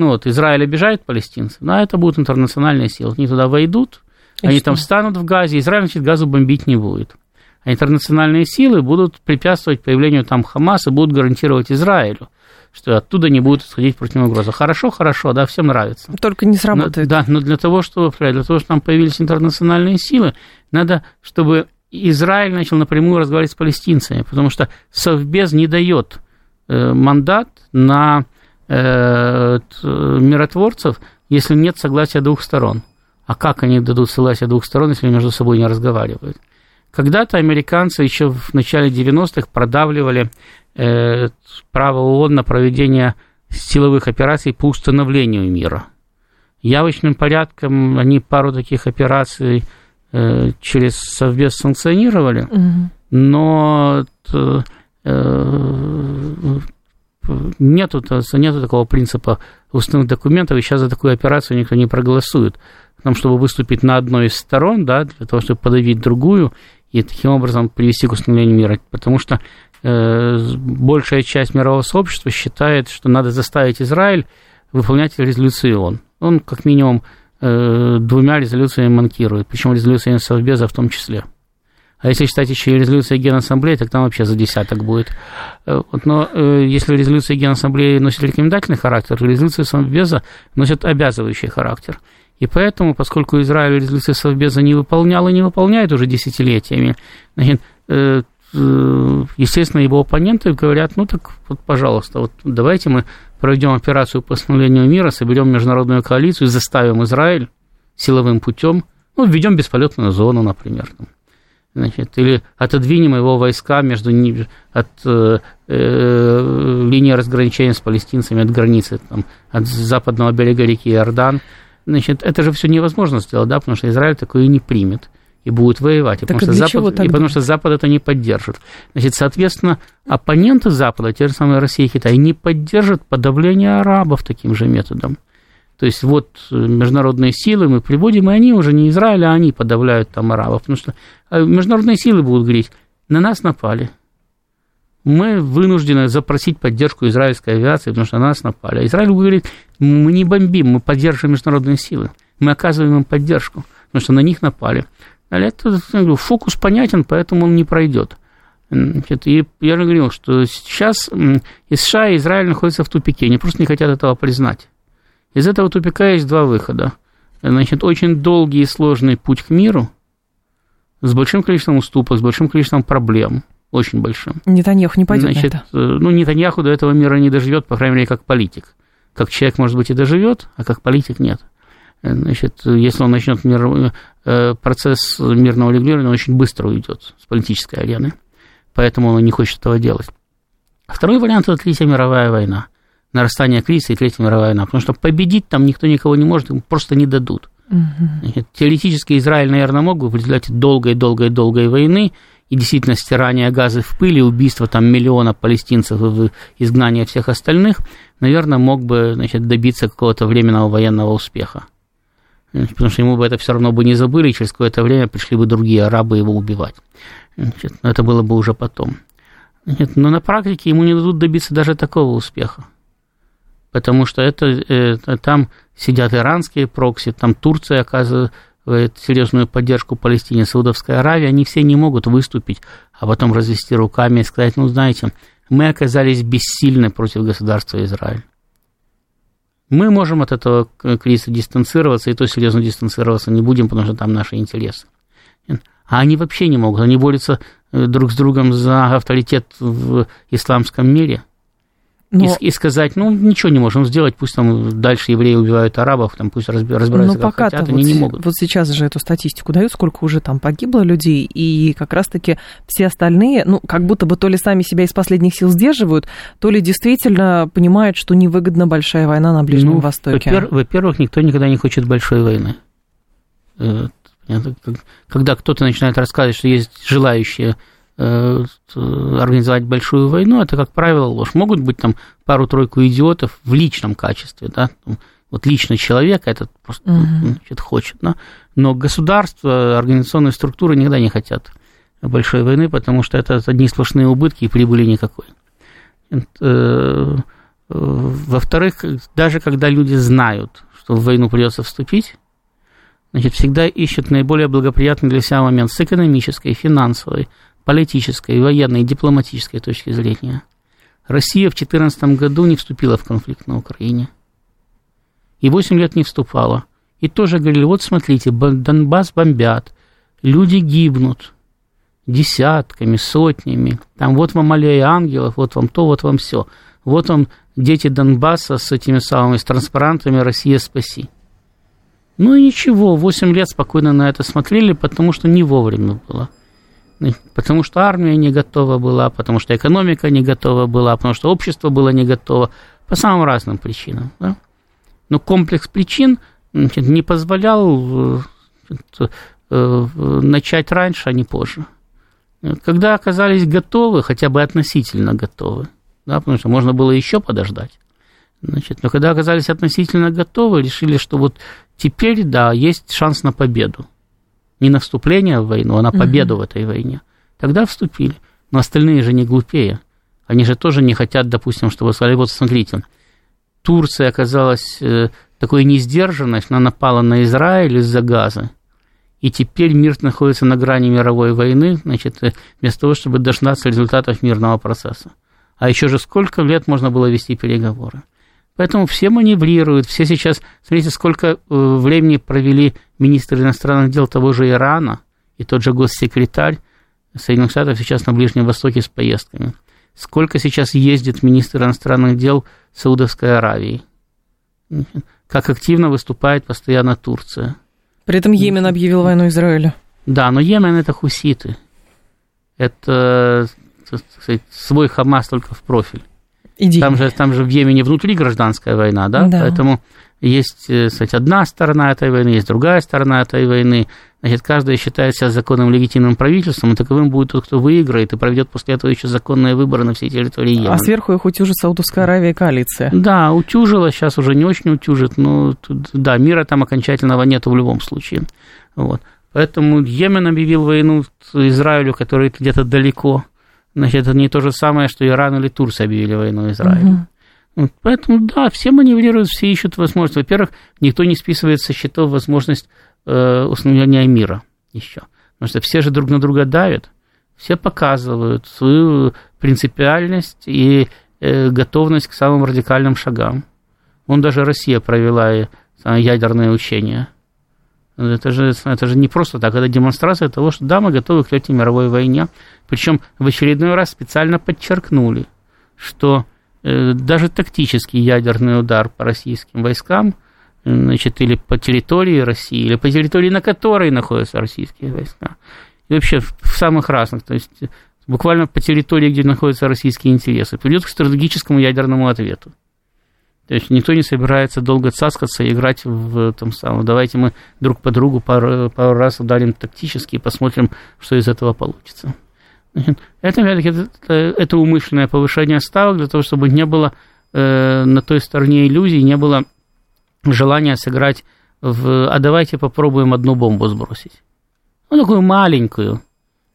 Speaker 2: ну вот, Израиль обижает палестинцев, но это будут интернациональные силы. Они туда войдут, и они что? там встанут в Газе, Израиль, значит, газу бомбить не будет. А интернациональные силы будут препятствовать появлению там Хамаса, будут гарантировать Израилю, что оттуда не будет исходить против него угроза. Хорошо, хорошо, да, всем нравится.
Speaker 1: Только не сработает.
Speaker 2: Но, да, но для того, чтобы, для того, чтобы там появились интернациональные силы, надо, чтобы Израиль начал напрямую разговаривать с палестинцами, потому что Совбез не дает э, мандат на миротворцев, если нет согласия двух сторон. А как они дадут согласие двух сторон, если между собой не разговаривают? Когда-то американцы еще в начале 90-х продавливали э, право ООН на проведение силовых операций по установлению мира. Явочным порядком они пару таких операций э, через Совбез санкционировали, угу. но э, нету, нету такого принципа устных документов, и сейчас за такую операцию никто не проголосует. Потому чтобы выступить на одной из сторон, да, для того, чтобы подавить другую, и таким образом привести к установлению мира. Потому что э, большая часть мирового сообщества считает, что надо заставить Израиль выполнять резолюцию ООН. Он, как минимум, э, двумя резолюциями манкирует, причем резолюциями Совбеза в том числе. А если считать еще и резолюция Генассамблеи, так там вообще за десяток будет. Э, вот, но э, если резолюция Генассамблеи носит рекомендательный характер, то резолюция Совбеза носит обязывающий характер. И поэтому, поскольку Израиль резолюции Совбеза не выполнял и не выполняет уже десятилетиями, значит, э, естественно, его оппоненты говорят, ну так вот, пожалуйста, вот давайте мы проведем операцию по восстановлению мира, соберем международную коалицию, заставим Израиль силовым путем, ну, введем бесполетную зону, например, там, значит, или отодвинем его войска между от э, э, линии разграничения с палестинцами от границы, там, от западного берега реки Иордан. Значит, это же все невозможно сделать, да, потому что Израиль такое и не примет и будет воевать, и потому, что Запад, и потому что Запад это не поддержит. Значит, соответственно, оппоненты Запада, те же самые Россия и Китай, не поддержат подавление арабов таким же методом. То есть вот э, международные силы мы приводим, и они уже не Израиль, а они подавляют там арабов. Потому что а международные силы будут говорить, на нас напали. Мы вынуждены запросить поддержку израильской авиации, потому что на нас напали. А Израиль говорит, мы не бомбим, мы поддерживаем международные силы. Мы оказываем им поддержку, потому что на них напали. Это, фокус понятен, поэтому он не пройдет. И я же говорил, что сейчас и США, и Израиль находятся в тупике, они просто не хотят этого признать. Из этого тупика есть два выхода. Значит, очень долгий и сложный путь к миру с большим количеством уступок, с большим количеством проблем, очень большим.
Speaker 1: Нетаньяху не пойдет Значит, на это.
Speaker 2: Э, ну, Нетаньяху до этого мира не доживет, по крайней мере, как политик. Как человек, может быть, и доживет, а как политик нет. Значит, если он начнет мир, э, процесс мирного регулирования, он очень быстро уйдет с политической арены. Поэтому он не хочет этого делать. Второй вариант – это Третья мировая война нарастания кризиса и Третья мировая война. Потому что победить там никто никого не может, им просто не дадут. Угу. Теоретически Израиль, наверное, мог бы определять долгой-долгой-долгой войны, и действительно стирание газа в пыли, убийство там миллиона палестинцев и изгнание всех остальных, наверное, мог бы значит, добиться какого-то временного военного успеха. Потому что ему бы это все равно бы не забыли, и через какое-то время пришли бы другие арабы его убивать. Значит, это было бы уже потом. Значит, но на практике ему не дадут добиться даже такого успеха потому что это, это там сидят иранские прокси, там Турция оказывает серьезную поддержку Палестине, Саудовская Аравия, они все не могут выступить, а потом развести руками и сказать, ну, знаете, мы оказались бессильны против государства Израиль. Мы можем от этого кризиса дистанцироваться, и то серьезно дистанцироваться не будем, потому что там наши интересы. А они вообще не могут, они борются э, друг с другом за авторитет в исламском мире – но... И, и сказать, ну, ничего не можем сделать, пусть там дальше евреи убивают арабов, там пусть разбираются, Но как пока хотят, они вот, не могут.
Speaker 1: Вот сейчас же эту статистику дают, сколько уже там погибло людей, и как раз-таки все остальные, ну, как будто бы то ли сами себя из последних сил сдерживают, то ли действительно понимают, что невыгодна большая война на Ближнем ну, Востоке.
Speaker 2: Во-первых, во-первых, никто никогда не хочет большой войны. Э, когда кто-то начинает рассказывать, что есть желающие организовать большую войну, это, как правило, ложь. Могут быть там пару-тройку идиотов в личном качестве, да, вот лично человек этот просто угу. значит, хочет, да? но государство, организационные структуры никогда не хотят большой войны, потому что это одни сплошные убытки и прибыли никакой. Э, во-вторых, даже когда люди знают, что в войну придется вступить, значит, всегда ищут наиболее благоприятный для себя момент с экономической, финансовой, политической, военной и дипломатической точки зрения, Россия в 2014 году не вступила в конфликт на Украине. И 8 лет не вступала. И тоже говорили, вот смотрите, Донбасс бомбят, люди гибнут десятками, сотнями. Там вот вам аллея ангелов, вот вам то, вот вам все. Вот вам дети Донбасса с этими самыми с транспарантами «Россия, спаси». Ну и ничего, 8 лет спокойно на это смотрели, потому что не вовремя было – Потому что армия не готова была, потому что экономика не готова была, потому что общество было не готово, по самым разным причинам. Да? Но комплекс причин значит, не позволял значит, э, начать раньше, а не позже. Когда оказались готовы, хотя бы относительно готовы, да, потому что можно было еще подождать. Значит, но когда оказались относительно готовы, решили, что вот теперь, да, есть шанс на победу. Не на вступление в войну, а на победу угу. в этой войне, тогда вступили. Но остальные же не глупее. Они же тоже не хотят, допустим, чтобы сказали, вот смотрите, Турция оказалась э, такой несдержанной, она напала на Израиль из-за газа, и теперь мир находится на грани мировой войны, значит, э, вместо того, чтобы дождаться результатов мирного процесса. А еще же сколько лет можно было вести переговоры. Поэтому все маневрируют, все сейчас... Смотрите, сколько э, времени провели министры иностранных дел того же Ирана и тот же госсекретарь Соединенных Штатов сейчас на Ближнем Востоке с поездками. Сколько сейчас ездит министр иностранных дел Саудовской Аравии. Как активно выступает постоянно Турция.
Speaker 1: При этом Йемен объявил войну Израилю.
Speaker 2: Да, но Йемен это хуситы. Это сказать, свой Хамас только в профиль. Иди. Там же, там же в Йемене внутри гражданская война, да? да. Поэтому есть, э, кстати, одна сторона этой войны, есть другая сторона этой войны. Значит, каждый считает себя законным легитимным правительством, и таковым будет тот, кто выиграет и проведет после этого еще законные выборы на всей территории Йемена.
Speaker 1: А сверху их утюжит Саудовская Аравия и коалиция.
Speaker 2: Да, утюжила, сейчас уже не очень утюжит, но да, мира там окончательного нету в любом случае. Вот. Поэтому Йемен объявил войну Израилю, который где-то далеко. Значит, это не то же самое, что Иран или Турция объявили войну Израилю. Угу. Вот, поэтому, да, все маневрируют, все ищут возможность. Во-первых, никто не списывает со счетов возможность э, установления мира еще. Потому что все же друг на друга давят, все показывают свою принципиальность и э, готовность к самым радикальным шагам. Вон даже Россия провела э, ядерное учение. Это же, это же не просто так, это демонстрация того, что да, мы готовы к третьей мировой войне. Причем в очередной раз специально подчеркнули, что Э, даже тактический ядерный удар по российским войскам, значит, или по территории России, или по территории, на которой находятся российские войска, и вообще в самых разных, то есть буквально по территории, где находятся российские интересы, приведет к стратегическому ядерному ответу. То есть никто не собирается долго цаскаться и играть в том самом. Давайте мы друг по другу пару, пару раз ударим тактически и посмотрим, что из этого получится. Это, это, это умышленное повышение ставок для того, чтобы не было э, на той стороне иллюзий, не было желания сыграть в «а давайте попробуем одну бомбу сбросить». Ну, такую маленькую,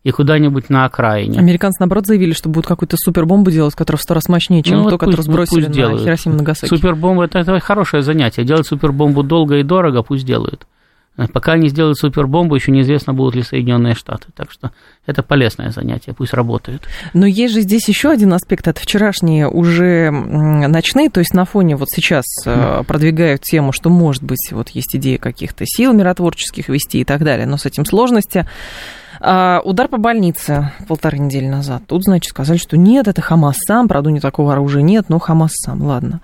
Speaker 2: и куда-нибудь на окраине.
Speaker 1: Американцы, наоборот, заявили, что будут какую-то супербомбу делать, которая в сто раз мощнее, чем ну, ту, вот которую сбросили пусть на Хиросиму Нагасаки.
Speaker 2: Супербомба это, это хорошее занятие. Делать супербомбу долго и дорого, пусть делают. Пока они сделают супербомбу, еще неизвестно, будут ли Соединенные Штаты. Так что это полезное занятие, пусть работают.
Speaker 1: Но есть же здесь еще один аспект. Это вчерашние уже ночные, то есть на фоне вот сейчас да. Э, продвигают тему, что, может быть, вот есть идея каких-то сил миротворческих вести и так далее, но с этим сложности. А, удар по больнице полторы недели назад. Тут, значит, сказали, что нет, это Хамас сам, правда, у такого оружия нет, но Хамас сам, ладно.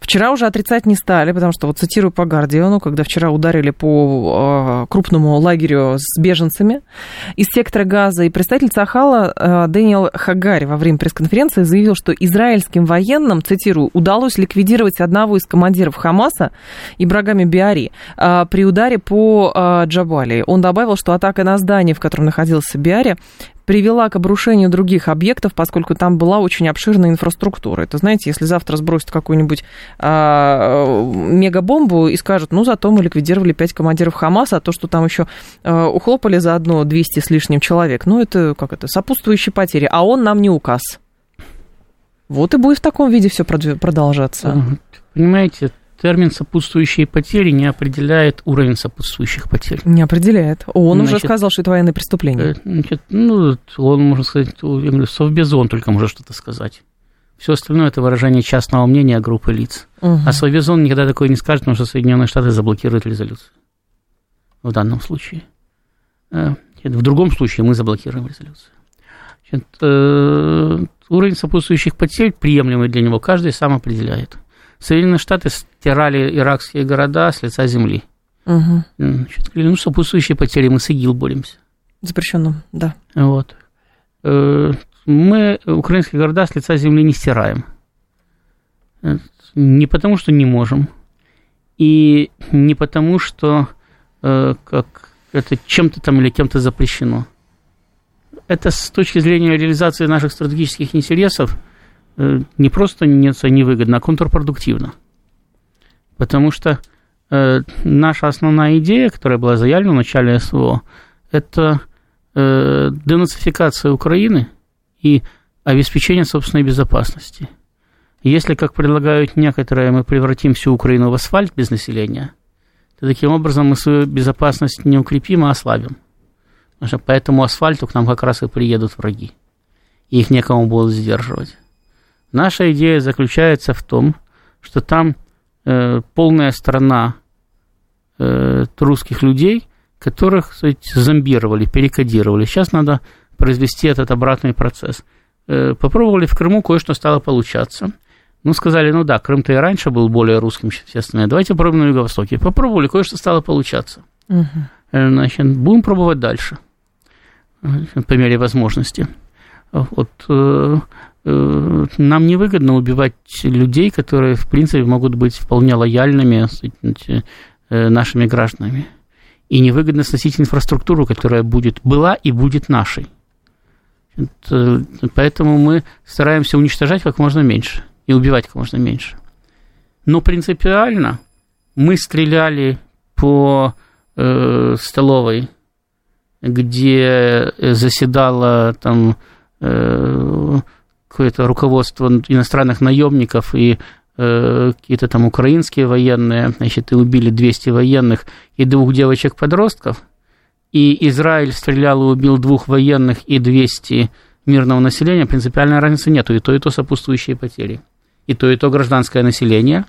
Speaker 1: Вчера уже отрицать не стали, потому что, вот цитирую по Гардиану, когда вчера ударили по э, крупному лагерю с беженцами из сектора Газа, и представитель Цахала э, Дэниел Хагари во время пресс-конференции заявил, что израильским военным, цитирую, удалось ликвидировать одного из командиров Хамаса, Ибрагами Биари, э, при ударе по э, Джабали. Он добавил, что атака на здание, в котором находился Биари, привела к обрушению других объектов, поскольку там была очень обширная инфраструктура. Это, знаете, если завтра сбросят какую-нибудь а, мегабомбу и скажут, ну, зато мы ликвидировали пять командиров Хамаса, а то, что там еще а, ухлопали заодно 200 с лишним человек, ну, это как это, сопутствующие потери, а он нам не указ. Вот и будет в таком виде все продолжаться.
Speaker 2: Понимаете, термин «сопутствующие потери» не определяет уровень сопутствующих потерь.
Speaker 1: Не определяет. Он значит, уже сказал, что это военное преступление. Э, значит,
Speaker 2: ну, он, можно сказать, я говорю, Совбезон только может что-то сказать. Все остальное это выражение частного мнения группы лиц. Угу. А Совбезон никогда такое не скажет, потому что Соединенные Штаты заблокируют резолюцию. В данном случае. Э, в другом случае мы заблокируем резолюцию. Значит, э, уровень сопутствующих потерь, приемлемый для него, каждый сам определяет. Соединенные Штаты стирали иракские города с лица земли. Угу. Значит, ну, сопутствующие потери, мы с ИГИЛ боремся.
Speaker 1: Запрещенным, да.
Speaker 2: Вот. Э, мы украинские города с лица земли не стираем. Не потому, что не можем, и не потому, что э, как это чем-то там или кем-то запрещено. Это с точки зрения реализации наших стратегических интересов – Э, не просто невыгодно, а контрпродуктивно. Потому что э, наша основная идея, которая была заявлена в начале СВО, это э, денацификация Украины и обеспечение собственной безопасности. Если, как предлагают некоторые, мы превратим всю Украину в асфальт без населения, то таким образом мы свою безопасность не укрепим, а ослабим. Потому что по этому асфальту к нам как раз и приедут враги. И их некому будут сдерживать. Наша идея заключается в том, что там э, полная страна э, русских людей, которых сказать, зомбировали, перекодировали. Сейчас надо произвести этот обратный процесс. Э, попробовали в Крыму, кое-что стало получаться. Ну, сказали, ну да, Крым-то и раньше был более русским, чем все остальные. Давайте попробуем на Юго-Востоке. Попробовали, кое-что стало получаться. Угу. Значит, будем пробовать дальше, по мере возможности. Вот, э, э, нам невыгодно убивать людей, которые, в принципе, могут быть вполне лояльными э, нашими гражданами. И невыгодно сносить инфраструктуру, которая будет, была и будет нашей. Это, поэтому мы стараемся уничтожать как можно меньше и убивать как можно меньше. Но принципиально мы стреляли по э, столовой, где заседала там Э, какое-то руководство иностранных наемников и э, какие-то там украинские военные, значит, и убили 200 военных и двух девочек-подростков, и Израиль стрелял и убил двух военных и 200 мирного населения, принципиальной разницы нету, и то, и то сопутствующие потери, и то, и то гражданское население,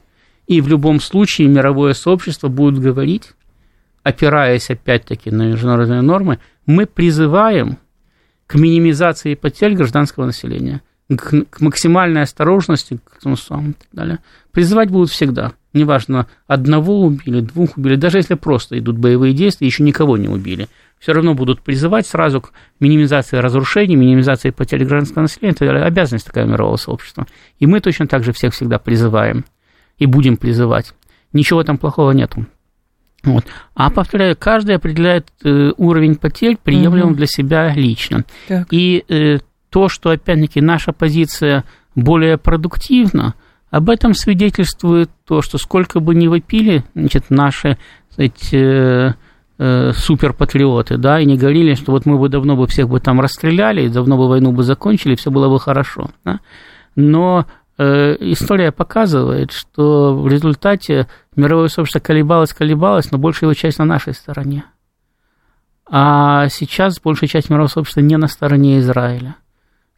Speaker 2: и в любом случае мировое сообщество будет говорить, опираясь опять-таки на международные нормы, мы призываем к минимизации потерь гражданского населения, к, к максимальной осторожности, к тому самому и так далее. Призывать будут всегда. Неважно, одного убили, двух убили, даже если просто идут боевые действия, еще никого не убили. Все равно будут призывать сразу к минимизации разрушений, минимизации потерь гражданского населения. Это обязанность такая мирового сообщества. И мы точно так же всех всегда призываем и будем призывать. Ничего там плохого нету. Вот. А повторяю, каждый определяет э, уровень потерь, приемлемым угу. для себя лично. Так. И э, то, что, опять-таки, наша позиция более продуктивна, об этом свидетельствует то, что сколько бы ни вопили значит, наши сказать, э, суперпатриоты, да, и не говорили, что вот мы бы давно бы всех бы там расстреляли, давно бы войну бы закончили, все было бы хорошо. Да? Но Э, история показывает, что в результате мировое сообщество колебалось, колебалось, но большая его часть на нашей стороне. А сейчас большая часть мирового сообщества не на стороне Израиля.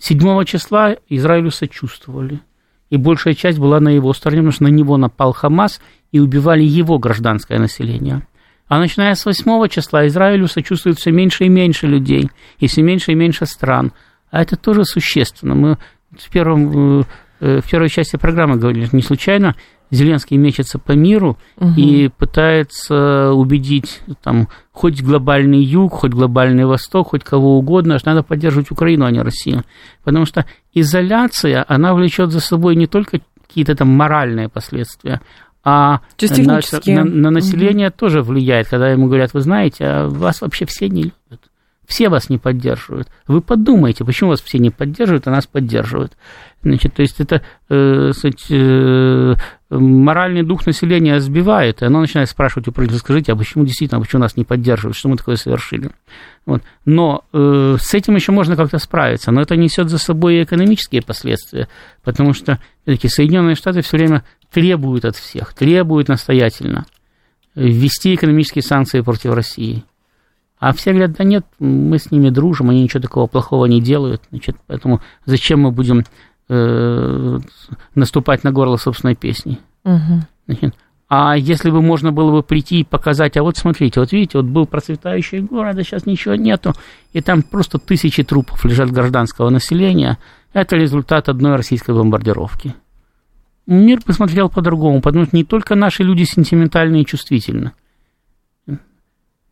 Speaker 2: 7 числа Израилю сочувствовали. И большая часть была на его стороне, потому что на него напал Хамас и убивали его гражданское население. А начиная с 8 числа Израилю сочувствует все меньше и меньше людей, и все меньше и меньше стран. А это тоже существенно. Мы в первом Э, в первой части программы говорили, не случайно Зеленский мечется по миру угу. и пытается убедить там хоть глобальный юг, хоть глобальный восток, хоть кого угодно, что надо поддерживать Украину, а не Россию. Потому что изоляция, она влечет за собой не только какие-то там моральные последствия, а на, на, на население угу. тоже влияет, когда ему говорят, вы знаете, а вас вообще все не любят все вас не поддерживают. Вы подумайте, почему вас все не поддерживают, а нас поддерживают. Значит, то есть это э, сказать, э, моральный дух населения сбивает, и оно начинает спрашивать у правительства, скажите, а почему действительно, а почему нас не поддерживают, что мы такое совершили? Вот. Но э, с этим еще можно как-то справиться, но это несет за собой и экономические последствия, потому что все-таки Соединенные Штаты все время требуют от всех, требуют настоятельно ввести экономические санкции против России. А все говорят, да нет, мы с ними дружим, они ничего такого плохого не делают, значит, поэтому зачем мы будем э, наступать на горло собственной песни? Угу. Значит, а если бы можно было бы прийти и показать, а вот смотрите, вот видите, вот был процветающий город, а сейчас ничего нету, и там просто тысячи трупов лежат гражданского населения, это результат одной российской бомбардировки. Мир посмотрел по-другому, потому что не только наши люди сентиментальны и чувствительны.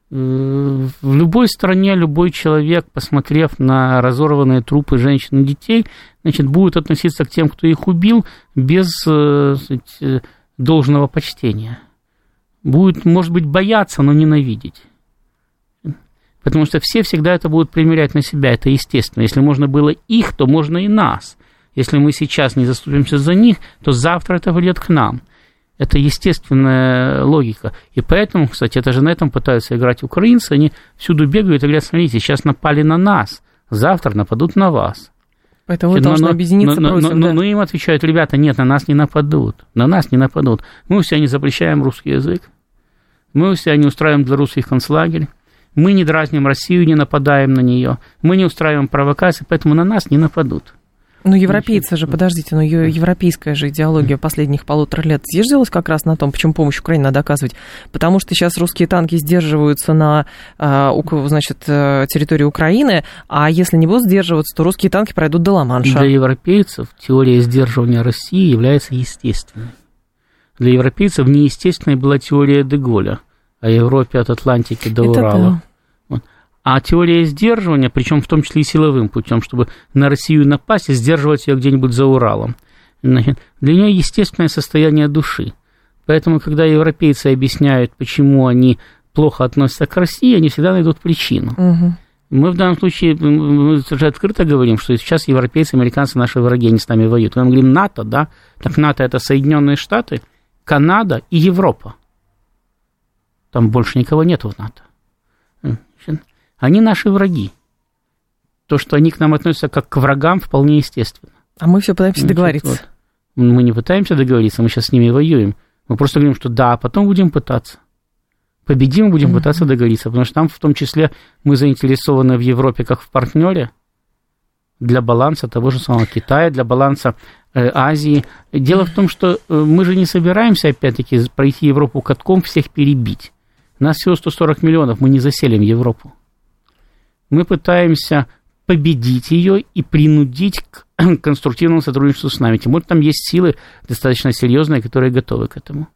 Speaker 2: В любой стране любой человек, посмотрев на разорванные трупы женщин и детей, значит, будет относиться к тем, кто их убил, без э, сказать, э, должного почтения. Будет, может быть, бояться, но ненавидеть. Потому что все всегда это будут примерять на себя, это естественно. Если можно было их, то можно и нас. Если мы сейчас не заступимся за них, то завтра это придет к нам. Это естественная логика. И поэтому, кстати, это же на этом пытаются играть украинцы. Они всюду бегают и говорят, смотрите, сейчас напали на нас, завтра нападут на вас.
Speaker 1: Поэтому вы должны объединиться
Speaker 2: но,
Speaker 1: против,
Speaker 2: но,
Speaker 1: да?
Speaker 2: но им отвечают, ребята, нет, на нас не нападут. На нас не нападут. Мы у себя не запрещаем русский язык. Мы у себя не устраиваем для русских концлагерь. Мы не дразним Россию, не нападаем на нее. Мы не устраиваем провокации, поэтому на нас не нападут.
Speaker 1: Ну, европейцы же, подождите, но ее европейская же идеология последних полутора лет зиждилась как раз на том, почему помощь Украине надо оказывать. Потому что сейчас русские танки сдерживаются на, а, значит, э, территории Украины, а если не будут сдерживаться, то русские танки пройдут до Ла-Манша.
Speaker 2: Для европейцев теория сдерживания России является естественной. Для европейцев неестественной была теория Деголя о Европе от Атлантики до
Speaker 1: Это
Speaker 2: Урала.
Speaker 1: да.
Speaker 2: А теория сдерживания, причем в том числе и силовым путем, чтобы на Россию напасть и сдерживать ее где-нибудь за Уралом, значит, для нее естественное состояние души. Поэтому, когда европейцы объясняют, почему они плохо относятся к России, они всегда найдут причину.
Speaker 1: Угу.
Speaker 2: Мы в данном случае мы уже открыто говорим, что сейчас европейцы, американцы наши враги, они с нами воюют. Мы говорим НАТО, да? Так НАТО это Соединенные Штаты, Канада и Европа. Там больше никого нет в НАТО. Они наши враги. То, что они к нам относятся как к врагам, вполне естественно.
Speaker 1: А мы все пытаемся
Speaker 2: Значит,
Speaker 1: договориться.
Speaker 2: вот. Мы не пытаемся договориться, мы сейчас с ними воюем. Мы просто говорим, что да, а потом будем пытаться. Победим будем пытаться договориться, потому что там в том числе мы заинтересованы в Европе как в партнере для баланса того же самого Китая, для баланса э, Азии. Дело в том, что э, мы же не собираемся, опять-таки, пройти Европу катком, всех перебить. Нас всего 140 миллионов, мы не заселим Европу. Мы пытаемся победить ее и принудить к конструктивному сотрудничеству с нами. Тем более там есть силы достаточно серьезные, которые готовы к этому.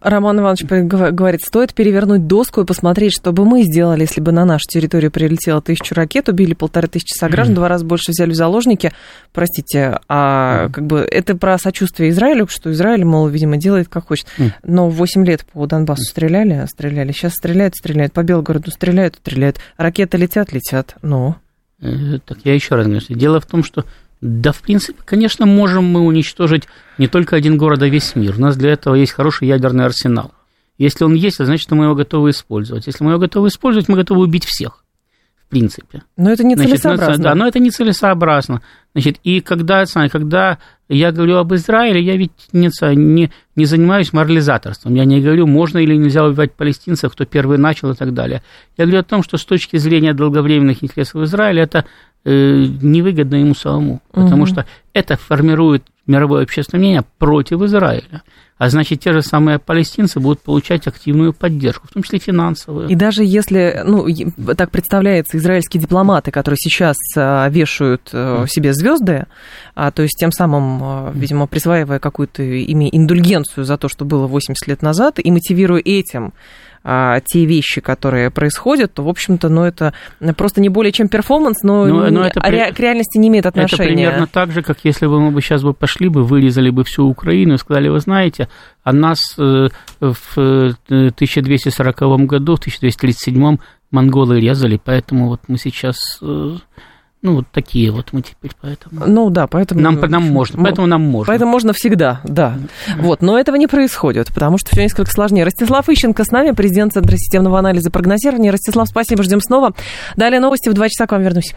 Speaker 1: Роман Иванович гов- говорит, стоит перевернуть доску и посмотреть, что бы мы сделали, если бы на нашу территорию прилетело тысячу ракет, убили полторы тысячи сограждан, два раза больше взяли в заложники. Простите, а как бы это про сочувствие Израилю, что Израиль, мол, видимо, делает как хочет.
Speaker 2: Мгм.
Speaker 1: Но 8 лет по Донбассу стреляли, стреляли. Сейчас стреляют, стреляют. По Белгороду стреляют, стреляют. Ракеты летят, летят. Ну,
Speaker 2: Э, Так я еще раз говорю, дело в том, что да, в принципе, конечно, можем мы уничтожить не только один город, а весь мир. У нас для этого есть хороший ядерный арсенал. Если он есть, значит, мы его готовы использовать. Если мы его готовы использовать, мы готовы убить всех. В принципе.
Speaker 1: но это
Speaker 2: Значит,
Speaker 1: нецелесообразно.
Speaker 2: да, но это нецелесообразно. Значит, и когда, когда я говорю об Израиле, я ведь не, не, не занимаюсь морализаторством. Я не говорю, можно или нельзя убивать палестинцев, кто первый начал и так далее. Я говорю о том, что с точки зрения долговременных интересов Израиля это невыгодно ему самому, потому
Speaker 1: Мгм.
Speaker 2: что это формирует мировое общественное мнение против Израиля. А значит, те же самые палестинцы будут получать активную поддержку, в том числе финансовую.
Speaker 1: И даже если, ну, так представляется, израильские дипломаты, которые сейчас а, вешают а, себе звезды, а, то есть тем самым, а, видимо, присваивая какую-то ими индульгенцию за то, что было 80 лет назад, и мотивируя этим а, те вещи, которые происходят, то, в общем-то, ну, это просто не более чем перформанс, но,
Speaker 2: Ну,
Speaker 1: не-
Speaker 2: но это
Speaker 1: а
Speaker 2: при-
Speaker 1: ре- к реальности не имеет отношения.
Speaker 2: Это примерно так же, как если бы мы бы сейчас бы пошли бы, вырезали бы всю Украину и сказали, вы знаете, а нас э, в э, 1240 году, в 1237 монголы резали, поэтому вот мы сейчас, э, ну, вот такие вот мы теперь, поэтому...
Speaker 1: Ну да, поэтому...
Speaker 2: Нам, нам можно,
Speaker 1: мо-
Speaker 2: поэтому нам можно.
Speaker 1: Поэтому можно всегда, да. Вот, но этого не происходит, потому что все несколько сложнее. Ростислав Ищенко с нами, президент Центра системного анализа и прогнозирования. Ростислав, спасибо, ждем снова. Далее новости в два часа к вам вернусь.